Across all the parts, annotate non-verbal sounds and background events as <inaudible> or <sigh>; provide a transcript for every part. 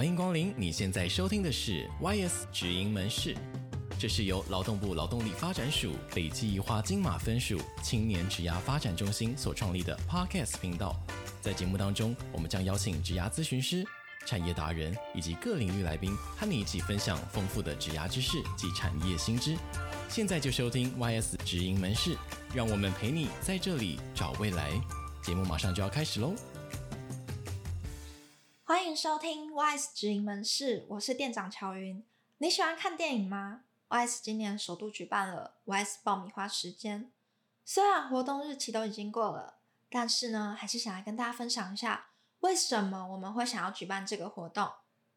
欢迎光临！你现在收听的是 YS 职营门市，这是由劳动部劳动力发展署北基宜花金马分署青年职涯发展中心所创立的 Podcast 频道。在节目当中，我们将邀请职涯咨询师、产业达人以及各领域来宾，和你一起分享丰富的职涯知识及产业新知。现在就收听 YS 职营门市，让我们陪你在这里找未来。节目马上就要开始喽！收听 ys 直营门市，我是店长乔云。你喜欢看电影吗？YS 今年首度举办了 YS 爆米花时间，虽然活动日期都已经过了。但是呢，还是想来跟大家分享一下，为什么我们会想要举办这个活动。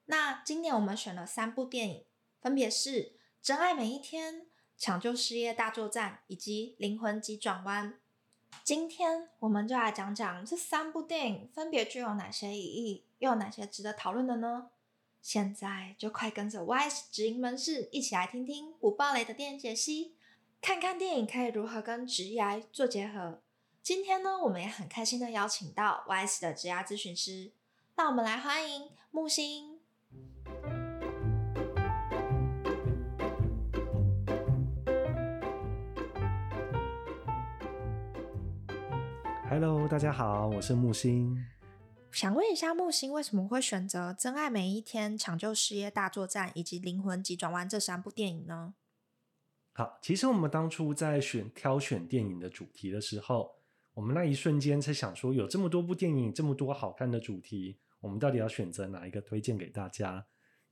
那今年我们选了三部电影，分别是《真爱每一天》、《抢救事业大作战》以及《灵魂急转弯》。今天我们就来讲讲这三部电影分别具有哪些意义，又有哪些值得讨论的呢？现在就快跟着 Y's 直营门市一起来听听不爆雷的电影解析，看看电影可以如何跟职涯做结合。今天呢，我们也很开心的邀请到 YS 的职涯咨询师，那我们来欢迎木星。Hello，大家好，我是木星。想问一下木星，为什么会选择《真爱每一天》、《抢救事业大作战》以及《灵魂急转弯》这三部电影呢？好，其实我们当初在选挑选电影的主题的时候，我们那一瞬间才想说，有这么多部电影，这么多好看的主题，我们到底要选择哪一个推荐给大家？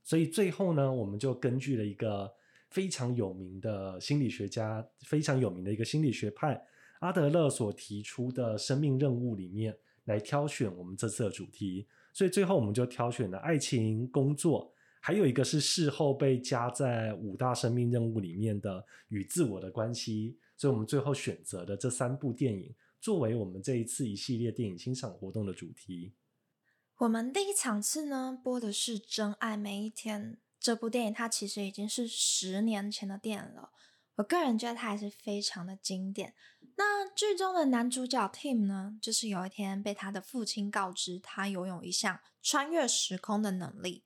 所以最后呢，我们就根据了一个非常有名的心理学家，非常有名的一个心理学派阿德勒所提出的生命任务里面来挑选我们这次的主题。所以最后我们就挑选了爱情、工作，还有一个是事后被加在五大生命任务里面的与自我的关系。所以我们最后选择的这三部电影。作为我们这一次一系列电影欣赏活动的主题，我们第一场次呢播的是《真爱每一天》这部电影，它其实已经是十年前的电影了。我个人觉得它还是非常的经典。那剧中的男主角 Tim 呢，就是有一天被他的父亲告知他拥有一项穿越时空的能力。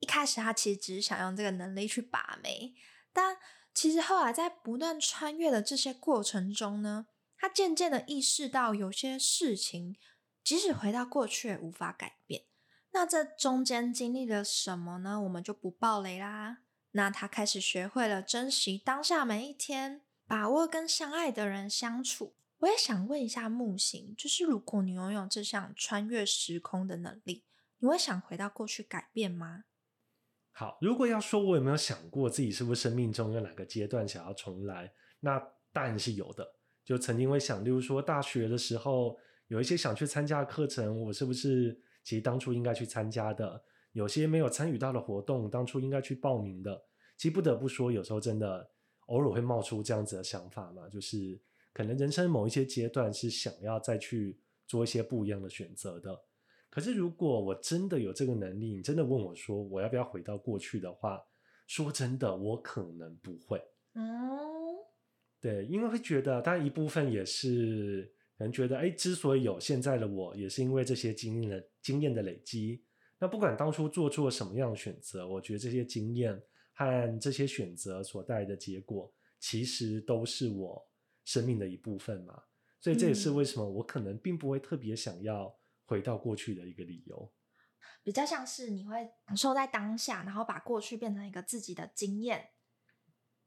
一开始他其实只是想用这个能力去把妹，但其实后来在不断穿越的这些过程中呢。他渐渐的意识到，有些事情即使回到过去也无法改变。那这中间经历了什么呢？我们就不爆雷啦。那他开始学会了珍惜当下每一天，把握跟相爱的人相处。我也想问一下木星，就是如果你拥有这项穿越时空的能力，你会想回到过去改变吗？好，如果要说我有没有想过自己是不是生命中有哪个阶段想要重来，那当然是有的。就曾经会想，例如说大学的时候，有一些想去参加的课程，我是不是其实当初应该去参加的？有些没有参与到的活动，当初应该去报名的。其实不得不说，有时候真的偶尔会冒出这样子的想法嘛，就是可能人生某一些阶段是想要再去做一些不一样的选择的。可是如果我真的有这个能力，你真的问我说我要不要回到过去的话，说真的，我可能不会。嗯。对，因为会觉得，当然一部分也是可能觉得，哎，之所以有现在的我，也是因为这些经验的经验的累积。那不管当初做出了什么样的选择，我觉得这些经验和这些选择所带来的结果，其实都是我生命的一部分嘛。所以这也是为什么我可能并不会特别想要回到过去的一个理由。比较像是你会感受在当下，然后把过去变成一个自己的经验。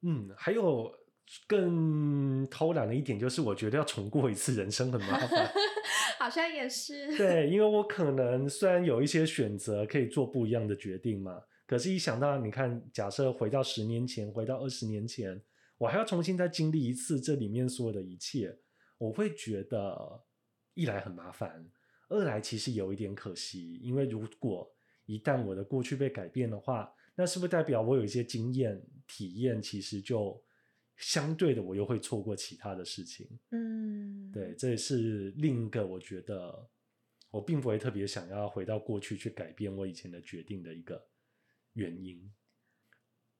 嗯，还有。更偷懒的一点就是，我觉得要重过一次人生很麻烦，<laughs> 好像也是。对，因为我可能虽然有一些选择可以做不一样的决定嘛，可是，一想到你看，假设回到十年前，回到二十年前，我还要重新再经历一次这里面所有的一切，我会觉得一来很麻烦，二来其实有一点可惜，因为如果一旦我的过去被改变的话，那是不是代表我有一些经验体验，其实就。相对的，我又会错过其他的事情。嗯，对，这也是另一个我觉得我并不会特别想要回到过去去改变我以前的决定的一个原因。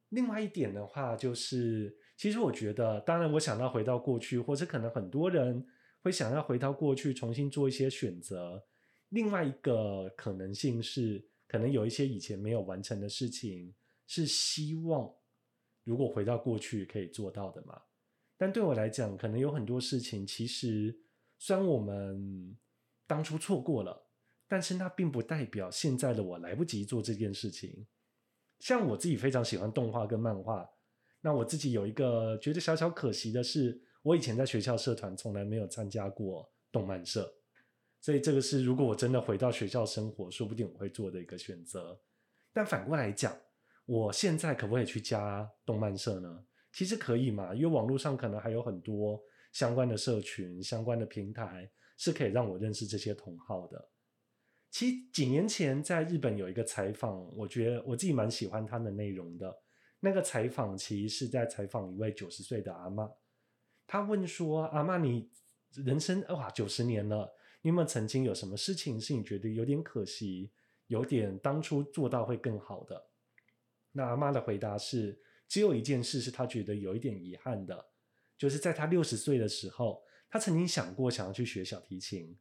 另外一点的话，就是其实我觉得，当然我想要回到过去，或者可能很多人会想要回到过去重新做一些选择。另外一个可能性是，可能有一些以前没有完成的事情，是希望如果回到过去可以做到的嘛。但对我来讲，可能有很多事情，其实虽然我们当初错过了，但是那并不代表现在的我来不及做这件事情。像我自己非常喜欢动画跟漫画，那我自己有一个觉得小小可惜的是，我以前在学校社团从来没有参加过动漫社。所以这个是，如果我真的回到学校生活，说不定我会做的一个选择。但反过来讲，我现在可不可以去加动漫社呢？其实可以嘛，因为网络上可能还有很多相关的社群、相关的平台，是可以让我认识这些同好的。其实几年前在日本有一个采访，我觉得我自己蛮喜欢他的内容的。那个采访其实是在采访一位九十岁的阿妈，他问说：“阿妈，你人生哇九十年了。”你有没有曾经有什么事情是你觉得有点可惜，有点当初做到会更好的？那阿妈的回答是，只有一件事是她觉得有一点遗憾的，就是在她六十岁的时候，她曾经想过想要去学小提琴，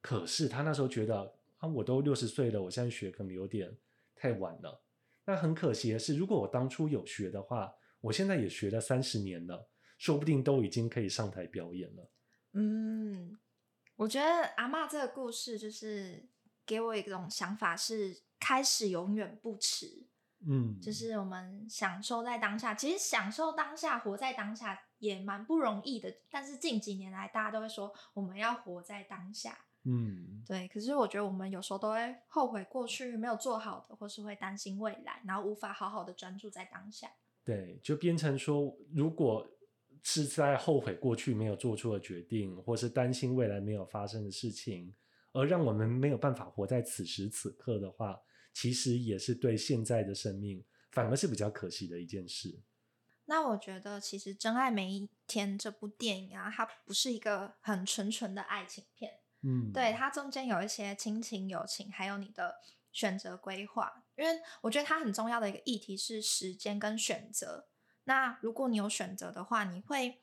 可是她那时候觉得啊，我都六十岁了，我现在学可能有点太晚了。那很可惜的是，如果我当初有学的话，我现在也学了三十年了，说不定都已经可以上台表演了。嗯。我觉得阿妈这个故事就是给我一种想法，是开始永远不迟。嗯，就是我们享受在当下，其实享受当下、活在当下也蛮不容易的。但是近几年来，大家都会说我们要活在当下。嗯，对。可是我觉得我们有时候都会后悔过去没有做好的，或是会担心未来，然后无法好好的专注在当下。对，就变成说如果。是在后悔过去没有做出的决定，或是担心未来没有发生的事情，而让我们没有办法活在此时此刻的话，其实也是对现在的生命反而是比较可惜的一件事。那我觉得，其实《真爱每一天》这部电影啊，它不是一个很纯纯的爱情片，嗯，对，它中间有一些亲情、友情，还有你的选择规划。因为我觉得它很重要的一个议题是时间跟选择。那如果你有选择的话，你会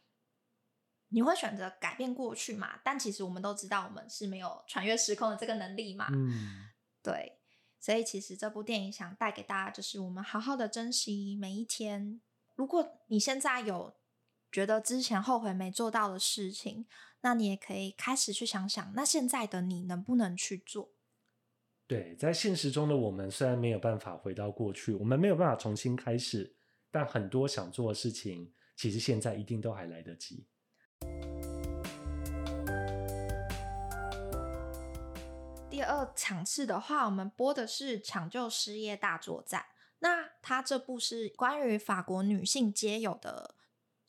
你会选择改变过去嘛？但其实我们都知道，我们是没有穿越时空的这个能力嘛。嗯，对。所以其实这部电影想带给大家，就是我们好好的珍惜每一天。如果你现在有觉得之前后悔没做到的事情，那你也可以开始去想想，那现在的你能不能去做？对，在现实中的我们虽然没有办法回到过去，我们没有办法重新开始。但很多想做的事情，其实现在一定都还来得及。第二场次的话，我们播的是《抢救失业大作战》。那它这部是关于法国女性街友的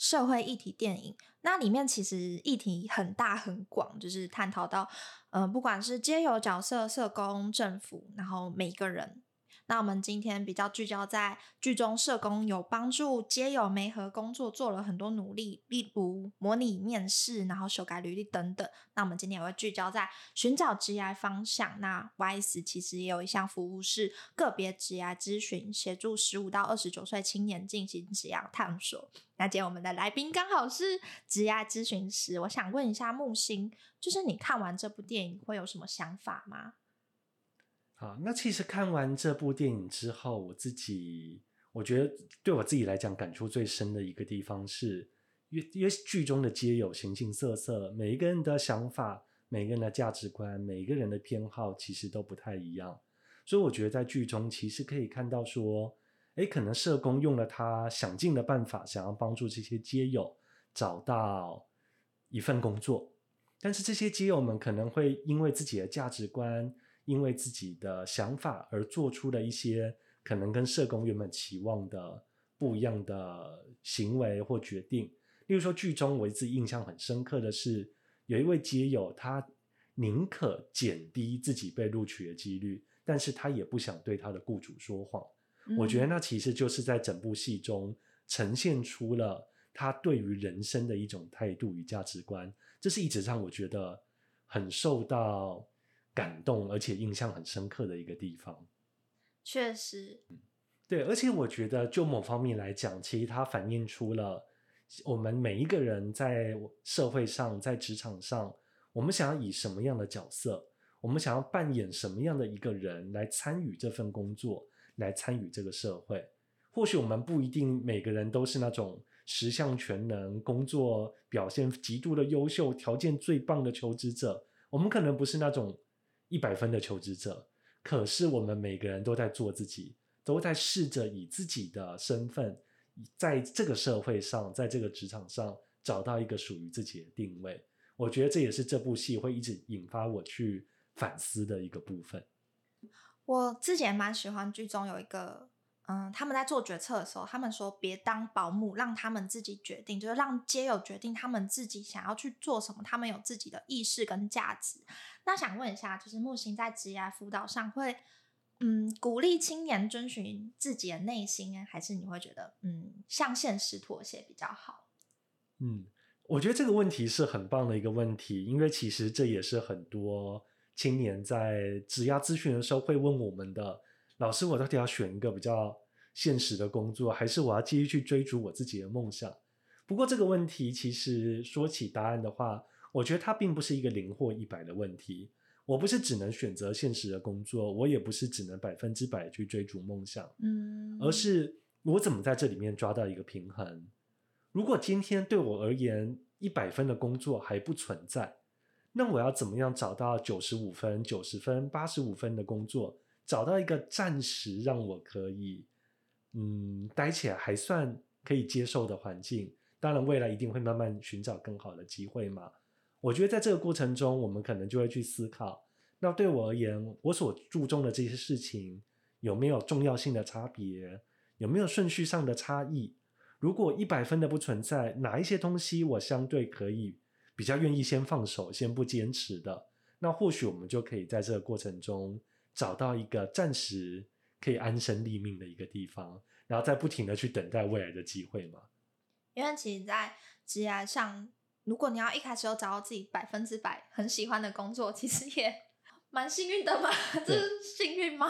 社会议题电影。那里面其实议题很大很广，就是探讨到，嗯、不管是街友角色、社工、政府，然后每一个人。那我们今天比较聚焦在剧中，社工有帮助街友媒合工作做了很多努力，例如模拟面试，然后修改履历等等。那我们今天也会聚焦在寻找职涯方向。那 YS 其实也有一项服务是个别职涯咨询，协助十五到二十九岁青年进行职涯探索。那今天我们的来宾刚好是职涯咨询师，我想问一下木星，就是你看完这部电影会有什么想法吗？好，那其实看完这部电影之后，我自己我觉得对我自己来讲感触最深的一个地方是，因为因为剧中的街友形形色色，每一个人的想法、每个人的价值观、每一个人的偏好其实都不太一样，所以我觉得在剧中其实可以看到说，诶，可能社工用了他想尽的办法，想要帮助这些街友找到一份工作，但是这些街友们可能会因为自己的价值观。因为自己的想法而做出了一些可能跟社工原本期望的不一样的行为或决定。例如说，剧中我一直印象很深刻的是，有一位街友，他宁可减低自己被录取的几率，但是他也不想对他的雇主说谎。嗯。我觉得那其实就是在整部戏中呈现出了他对于人生的一种态度与价值观。这是一直让我觉得很受到。感动而且印象很深刻的一个地方，确实，对，而且我觉得就某方面来讲，其实它反映出了我们每一个人在社会上、在职场上，我们想要以什么样的角色，我们想要扮演什么样的一个人来参与这份工作，来参与这个社会。或许我们不一定每个人都是那种十项全能、工作表现极度的优秀、条件最棒的求职者，我们可能不是那种一百分的求职者。可是我们每个人都在做自己，都在试着以自己的身份，在这个社会上，在这个职场上找到一个属于自己的定位。我觉得这也是这部戏会一直引发我去反思的一个部分。我自己也蛮喜欢剧中有一个。嗯，他们在做决策的时候，他们说别当保姆，让他们自己决定，就是让街友决定他们自己想要去做什么，他们有自己的意识跟价值。那想问一下，就是木星在职业辅导上会，嗯，鼓励青年遵循自己的内心，还是你会觉得，嗯，向现实妥协比较好？嗯，我觉得这个问题是很棒的一个问题，因为其实这也是很多青年在职业咨询的时候会问我们的。老师，我到底要选一个比较现实的工作，还是我要继续去追逐我自己的梦想？不过这个问题其实说起答案的话，我觉得它并不是一个零或一百的问题。我不是只能选择现实的工作，我也不是只能百分之百去追逐梦想，嗯，而是我怎么在这里面抓到一个平衡？如果今天对我而言一百分的工作还不存在，那我要怎么样找到九十五分、九十分、八十五分的工作？找到一个暂时让我可以，嗯，待起来还算可以接受的环境。当然，未来一定会慢慢寻找更好的机会嘛。我觉得在这个过程中，我们可能就会去思考：那对我而言，我所注重的这些事情有没有重要性的差别？有没有顺序上的差异？如果一百分的不存在，哪一些东西我相对可以比较愿意先放手、先不坚持的？那或许我们就可以在这个过程中。找到一个暂时可以安身立命的一个地方，然后再不停的去等待未来的机会嘛。因为其实，在职涯上，如果你要一开始就找到自己百分之百很喜欢的工作，其实也蛮幸运的嘛。<laughs> 这是幸运吗？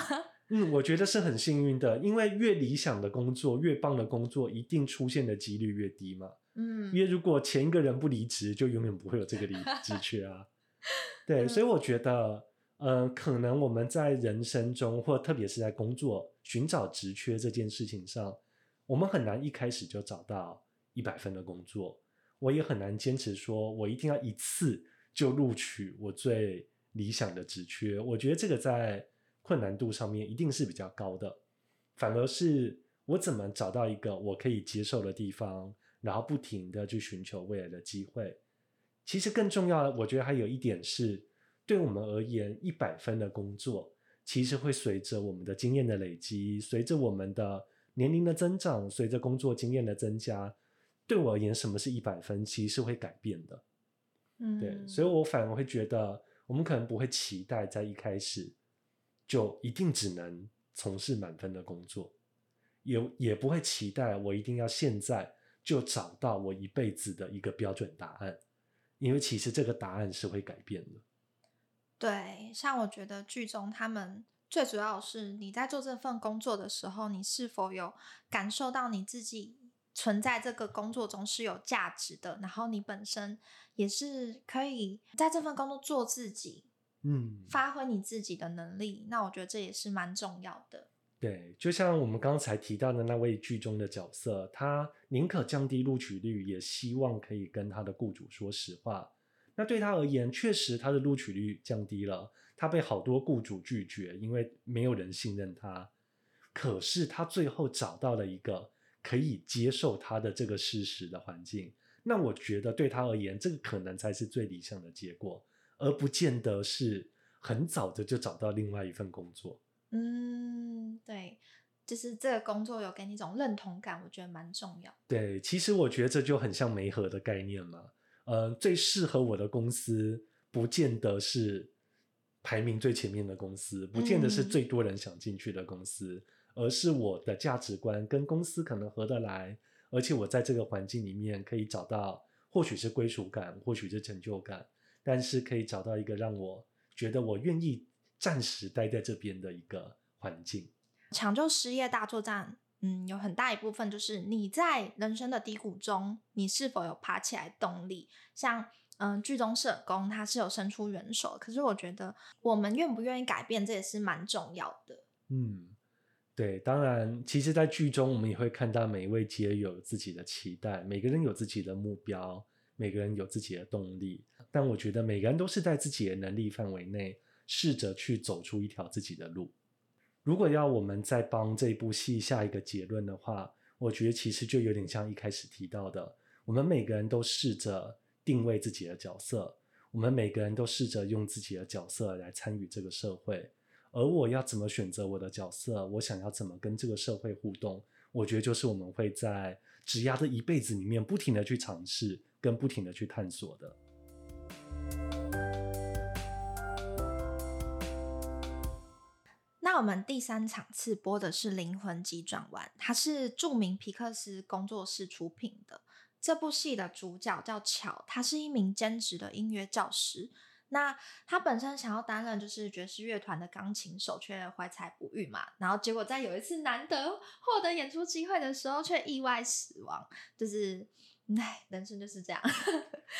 嗯，我觉得是很幸运的，因为越理想的工作，越棒的工作，一定出现的几率越低嘛。嗯，因为如果前一个人不离职，就永远不会有这个离 <laughs> 职缺啊。对，所以我觉得。呃，可能我们在人生中，或特别是在工作寻找职缺这件事情上，我们很难一开始就找到一百分的工作。我也很难坚持说，我一定要一次就录取我最理想的职缺。我觉得这个在困难度上面一定是比较高的。反而是我怎么找到一个我可以接受的地方，然后不停的去寻求未来的机会。其实更重要的，我觉得还有一点是。对我们而言，一百分的工作其实会随着我们的经验的累积，随着我们的年龄的增长，随着工作经验的增加，对我而言，什么是一百分，其实是会改变的。嗯，对，所以我反而会觉得，我们可能不会期待在一开始就一定只能从事满分的工作，也也不会期待我一定要现在就找到我一辈子的一个标准答案，因为其实这个答案是会改变的。对，像我觉得剧中他们最主要是你在做这份工作的时候，你是否有感受到你自己存在这个工作中是有价值的，然后你本身也是可以在这份工作做自己，嗯，发挥你自己的能力。那我觉得这也是蛮重要的。对，就像我们刚才提到的那位剧中的角色，他宁可降低录取率，也希望可以跟他的雇主说实话。那对他而言，确实他的录取率降低了，他被好多雇主拒绝，因为没有人信任他。可是他最后找到了一个可以接受他的这个事实的环境。那我觉得对他而言，这个可能才是最理想的结果，而不见得是很早的就找到另外一份工作。嗯，对，就是这个工作有给你一种认同感，我觉得蛮重要。对，其实我觉得这就很像媒合的概念嘛。呃，最适合我的公司，不见得是排名最前面的公司，不见得是最多人想进去的公司，嗯，而是我的价值观跟公司可能合得来，而且我在这个环境里面可以找到，或许是归属感，或许是成就感，但是可以找到一个让我觉得我愿意暂时待在这边的一个环境。抢救失业大作战。嗯，有很大一部分就是你在人生的低谷中，你是否有爬起来动力？像嗯，剧中社工他是有伸出援手，可是我觉得我们愿不愿意改变，这也是蛮重要的。嗯，对，当然，其实，在剧中我们也会看到每一位皆有自己的期待，每个人有自己的目标，每个人有自己的动力。但我觉得每个人都是在自己的能力范围内，试着去走出一条自己的路。如果要我们再帮这部戏下一个结论的话，我觉得其实就有点像一开始提到的，我们每个人都试着定位自己的角色，我们每个人都试着用自己的角色来参与这个社会。而我要怎么选择我的角色，我想要怎么跟这个社会互动，我觉得就是我们会在职涯的一辈子里面不停的去尝试，跟不停的去探索的。我们第三场次播的是《灵魂急转弯》，它是著名皮克斯工作室出品的。这部戏的主角叫乔，他是一名兼职的音乐教师。那他本身想要担任就是爵士乐团的钢琴手，却怀才不遇嘛。然后结果在有一次难得获得演出机会的时候，却意外死亡。就是，唉，人生就是这样。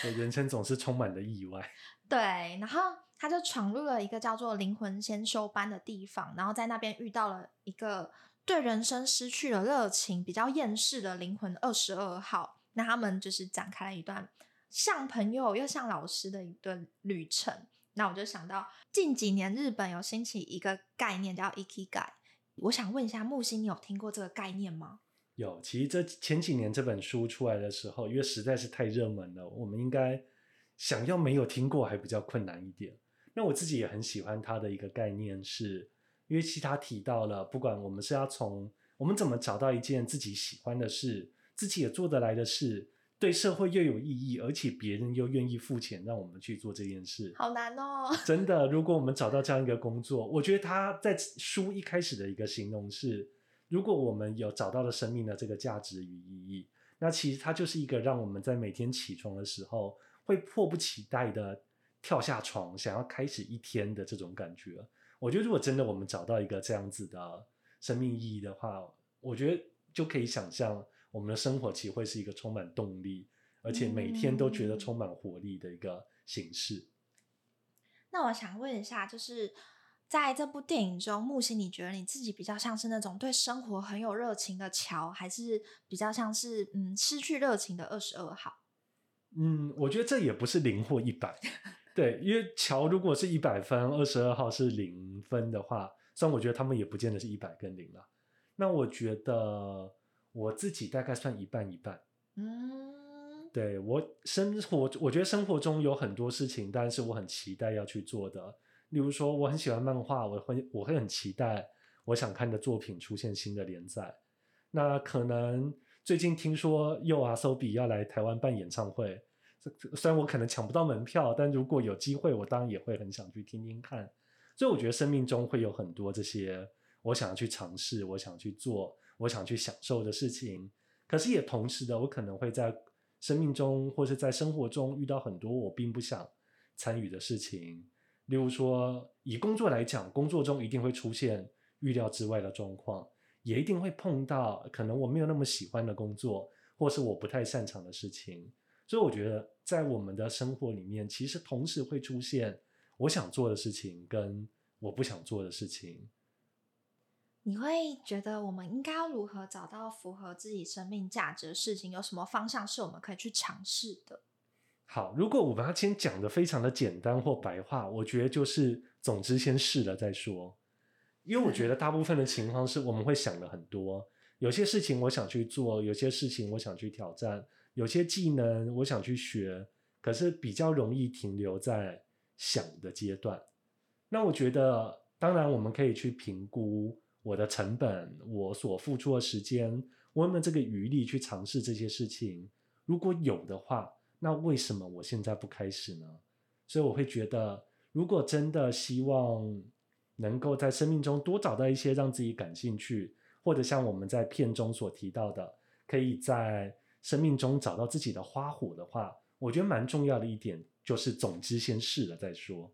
人生总是充满了意外。对，然后。他就闯入了一个叫做灵魂先修班的地方，然后在那边遇到了一个对人生失去了热情、比较厌世的灵魂二十二号。那他们就是展开了一段像朋友又像老师的一段旅程。那我就想到近几年日本有兴起一个概念叫 i k i g a 我想问一下木星，你有听过这个概念吗？有，其实这前几年这本书出来的时候，因为实在是太热门了，我们应该想要没有听过还比较困难一点。那我自己也很喜欢他的一个概念是，是因为其他提到了，不管我们是要从我们怎么找到一件自己喜欢的事，自己也做得来的事，对社会又有意义，而且别人又愿意付钱让我们去做这件事，好难哦！真的，如果我们找到这样一个工作，我觉得他在书一开始的一个形容是，如果我们有找到了生命的这个价值与意义，那其实它就是一个让我们在每天起床的时候会迫不及待的。跳下床，想要开始一天的这种感觉，我觉得如果真的我们找到一个这样子的生命意义的话，我觉得就可以想象我们的生活其实会是一个充满动力，而且每天都觉得充满活力的一个形式。嗯。那我想问一下，就是在这部电影中，木星，你觉得你自己比较像是那种对生活很有热情的乔，还是比较像是嗯失去热情的二十二号？嗯，我觉得这也不是零或一百。对，因为乔如果是一百分，二十二号是零分的话，虽然我觉得他们也不见得是一百跟零了。那我觉得我自己大概算一半一半。嗯，对，我生活，我觉得生活中有很多事情，但是我很期待要去做的。例如说，我很喜欢漫画，我会我会很期待我想看的作品出现新的连载。那可能最近听说又 YOASOBI 要来台湾办演唱会。虽然我可能抢不到门票，但如果有机会，我当然也会很想去听听看。所以我觉得生命中会有很多这些我想要去尝试、我想去做、我想去享受的事情。可是也同时的，我可能会在生命中或是在生活中遇到很多我并不想参与的事情。例如说，以工作来讲，工作中一定会出现预料之外的状况，也一定会碰到可能我没有那么喜欢的工作，或是我不太擅长的事情。所以我觉得，在我们的生活里面，其实同时会出现我想做的事情跟我不想做的事情。你会觉得我们应该要如何找到符合自己生命价值的事情？有什么方向是我们可以去尝试的？好，如果我们要先讲的非常的简单或白话，我觉得就是，总之先试了再说。因为我觉得大部分的情况是我们会想了很多，有些事情我想去做，有些事情我想去挑战。有些技能我想去学，可是比较容易停留在想的阶段。那我觉得，当然我们可以去评估我的成本，我所付出的时间，我有没有这个余力去尝试这些事情？如果有的话，那为什么我现在不开始呢？所以我会觉得，如果真的希望能够在生命中多找到一些让自己感兴趣，或者像我们在片中所提到的，可以在生命中找到自己的花火的话，我觉得蛮重要的一点就是，总之先试了再说。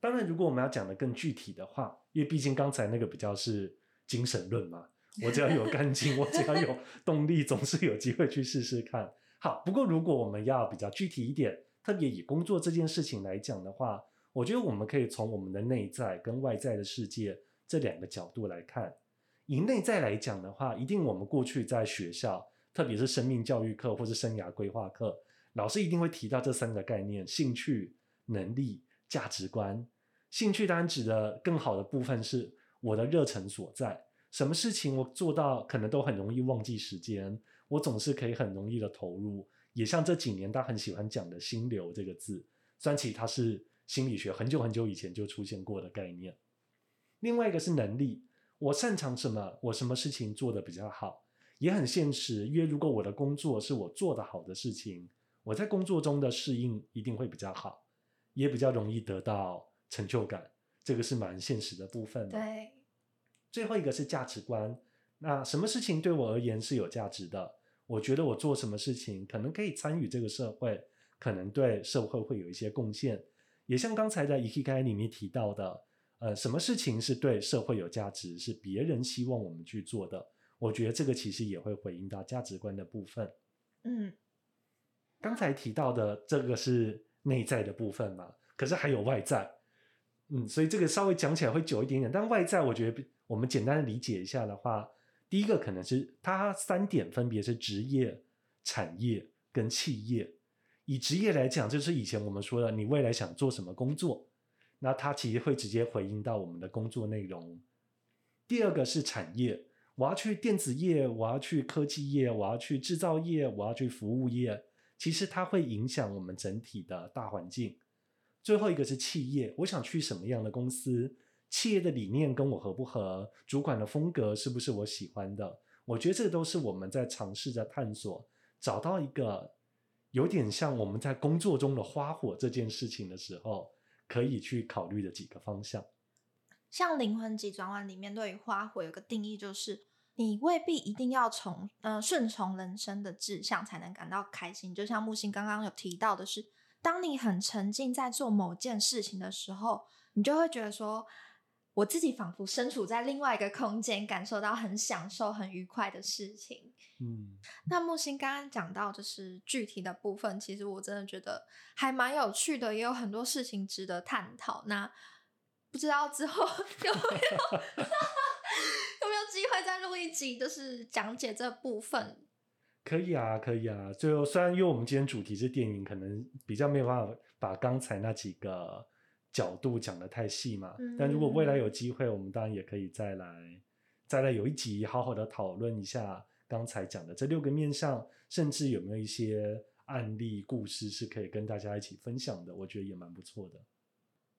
当然，如果我们要讲的更具体的话，因为毕竟刚才那个比较是精神论嘛，我只要有干 <laughs> 劲，我只要有动力，总是有机会去试试看。好，不过如果我们要比较具体一点，特别以工作这件事情来讲的话，我觉得我们可以从我们的内在跟外在的世界这两个角度来看。以内在来讲的话，一定我们过去在学校，特别是生命教育课或是生涯规划课，老师一定会提到这三个概念：兴趣、能力、价值观。兴趣当然指的更好的部分是我的热忱所在。什么事情我做到可能都很容易忘记时间，我总是可以很容易的投入。也像这几年大家很喜欢讲的心流这个字，虽然其实它是心理学很久很久以前就出现过的概念。另外一个是能力，我擅长什么，我什么事情做得比较好，也很现实。因为如果我的工作是我做得好的事情，我在工作中的适应一定会比较好，也比较容易得到成就感。这个是蛮现实的部分。对。最后一个是价值观，那什么事情对我而言是有价值的？我觉得我做什么事情可能可以参与这个社会，可能对社会会有一些贡献。也像刚才的 Ikigai 里面提到的，呃，什么事情是对社会有价值，是别人希望我们去做的？我觉得这个其实也会回应到价值观的部分。嗯，刚才提到的这个是内在的部分嘛，可是还有外在。嗯，所以这个稍微讲起来会久一点点，但外在我觉得。我们简单的理解一下的话，第一个可能是它三点分别是职业、产业跟企业。以职业来讲，就是以前我们说的，你未来想做什么工作，那它其实会直接回应到我们的工作内容。第二个是产业，我要去电子业，我要去科技业，我要去制造业，我要去服务业，其实它会影响我们整体的大环境。最后一个是企业，我想去什么样的公司？企业的理念跟我合不合？主管的风格是不是我喜欢的？我觉得这都是我们在尝试着探索，找到一个有点像我们在工作中的花火这件事情的时候，可以去考虑的几个方向。像灵魂急转弯里面对于花火有个定义，就是你未必一定要从呃顺从人生的志向才能感到开心。就像木星刚刚有提到的是，当你很沉浸在做某件事情的时候，你就会觉得说。我自己仿佛身处在另外一个空间，感受到很享受、很愉快的事情。嗯，那木星刚刚讲到就是具体的部分，其实我真的觉得还蛮有趣的，也有很多事情值得探讨。那不知道之后 <laughs> 有没有 <laughs> 有没有机会再录一集，就是讲解这部分？可以啊，可以啊。最后，虽然因为我们今天主题是电影，可能比较没有办法把刚才那几个。角度讲的太细嘛，嗯但如果未来有机会，我们当然也可以再来，再来有一集好好的讨论一下刚才讲的这六个面向，甚至有没有一些案例故事是可以跟大家一起分享的，我觉得也蛮不错的。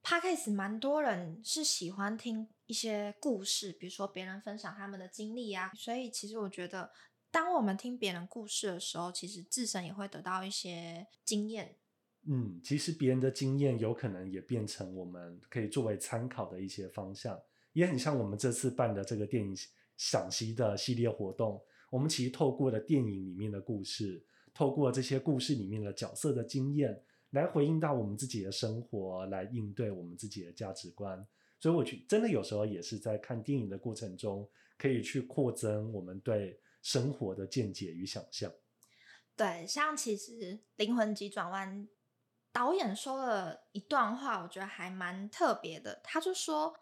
Podcast 蛮多人是喜欢听一些故事，比如说别人分享他们的经历啊，所以其实我觉得，当我们听别人故事的时候，其实自身也会得到一些经验。嗯，其实别人的经验有可能也变成我们可以作为参考的一些方向，也很像我们这次办的这个电影赏析的系列活动。我们其实透过了电影里面的故事，透过这些故事里面的角色的经验，来回应到我们自己的生活，来应对我们自己的价值观。所以，我去真的有时候也是在看电影的过程中，可以去扩增我们对生活的见解与想象。对，像其实灵魂急转弯。导演说了一段话，我觉得还蛮特别的。他就说：“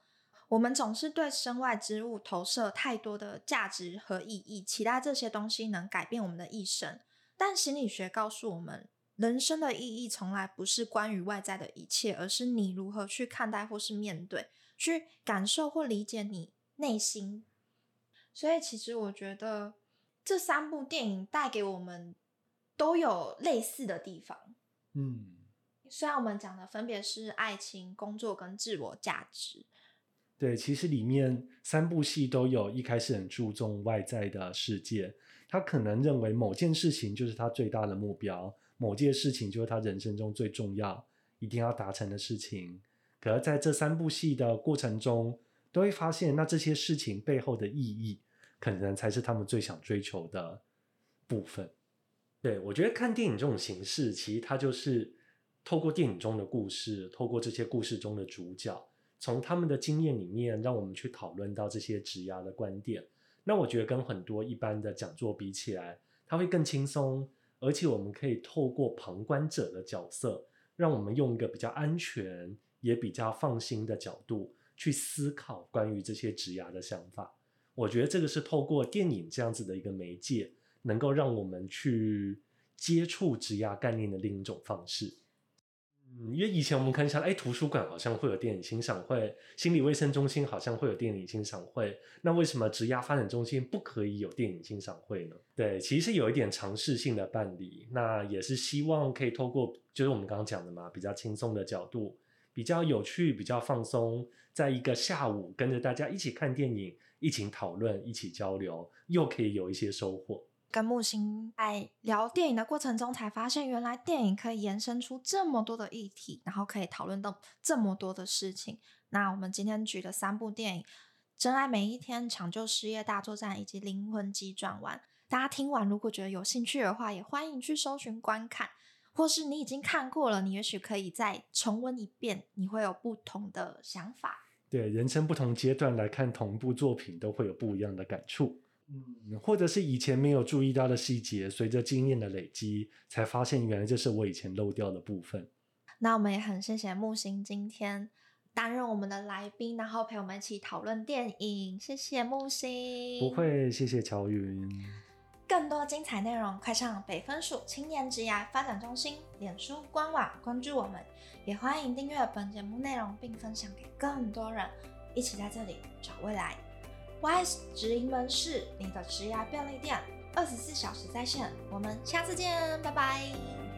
我们总是对身外之物投射太多的价值和意义，期待这些东西能改变我们的一生。但心理学告诉我们，人生的意义从来不是关于外在的一切，而是你如何去看待或是面对，去感受或理解你内心。所以，其实我觉得这三部电影带给我们都有类似的地方。”嗯。虽然我们讲的分别是爱情、工作跟自我价值，对，其实里面三部戏都有一开始很注重外在的世界，他可能认为某件事情就是他最大的目标，某件事情就是他人生中最重要、一定要达成的事情。可是在这三部戏的过程中，都会发现，那这些事情背后的意义，可能才是他们最想追求的部分。对，我觉得看电影这种形式，其实它就是。透过电影中的故事，透过这些故事中的主角，从他们的经验里面，让我们去讨论到这些职涯的观点。那我觉得跟很多一般的讲座比起来，它会更轻松，而且我们可以透过旁观者的角色，让我们用一个比较安全也比较放心的角度去思考关于这些职涯的想法。我觉得这个是透过电影这样子的一个媒介，能够让我们去接触职涯概念的另一种方式。嗯，因为以前我们看一下，哎，图书馆好像会有电影欣赏会，心理卫生中心好像会有电影欣赏会，那为什么职涯发展中心不可以有电影欣赏会呢？对，其实有一点尝试性的办理，那也是希望可以透过，就是我们刚刚讲的嘛，比较轻松的角度，比较有趣，比较放松，在一个下午跟着大家一起看电影，一起讨论，一起交流，又可以有一些收获。跟木星在聊电影的过程中，才发现原来电影可以延伸出这么多的议题，然后可以讨论到这么多的事情。那我们今天举的三部电影《真爱每一天》、《抢救失业大作战》以及《灵魂急转弯》，大家听完如果觉得有兴趣的话，也欢迎去搜寻观看，或是你已经看过了，你也许可以再重温一遍，你会有不同的想法。对，人生不同阶段来看同部作品，都会有不一样的感触。嗯，或者是以前没有注意到的细节，随着经验的累积，才发现原来这是我以前漏掉的部分。那我们也很谢谢木星今天担任我们的来宾，然后陪我们一起讨论电影。谢谢木星。不会，谢谢乔云。更多精彩内容，快上北分署青年职涯发展中心脸书官网关注我们，也欢迎订阅本节目内容，并分享给更多人，一起在这里找未来。Y S 直营门市，你的职涯便利店，二十四小时在线。我们下次见，拜拜。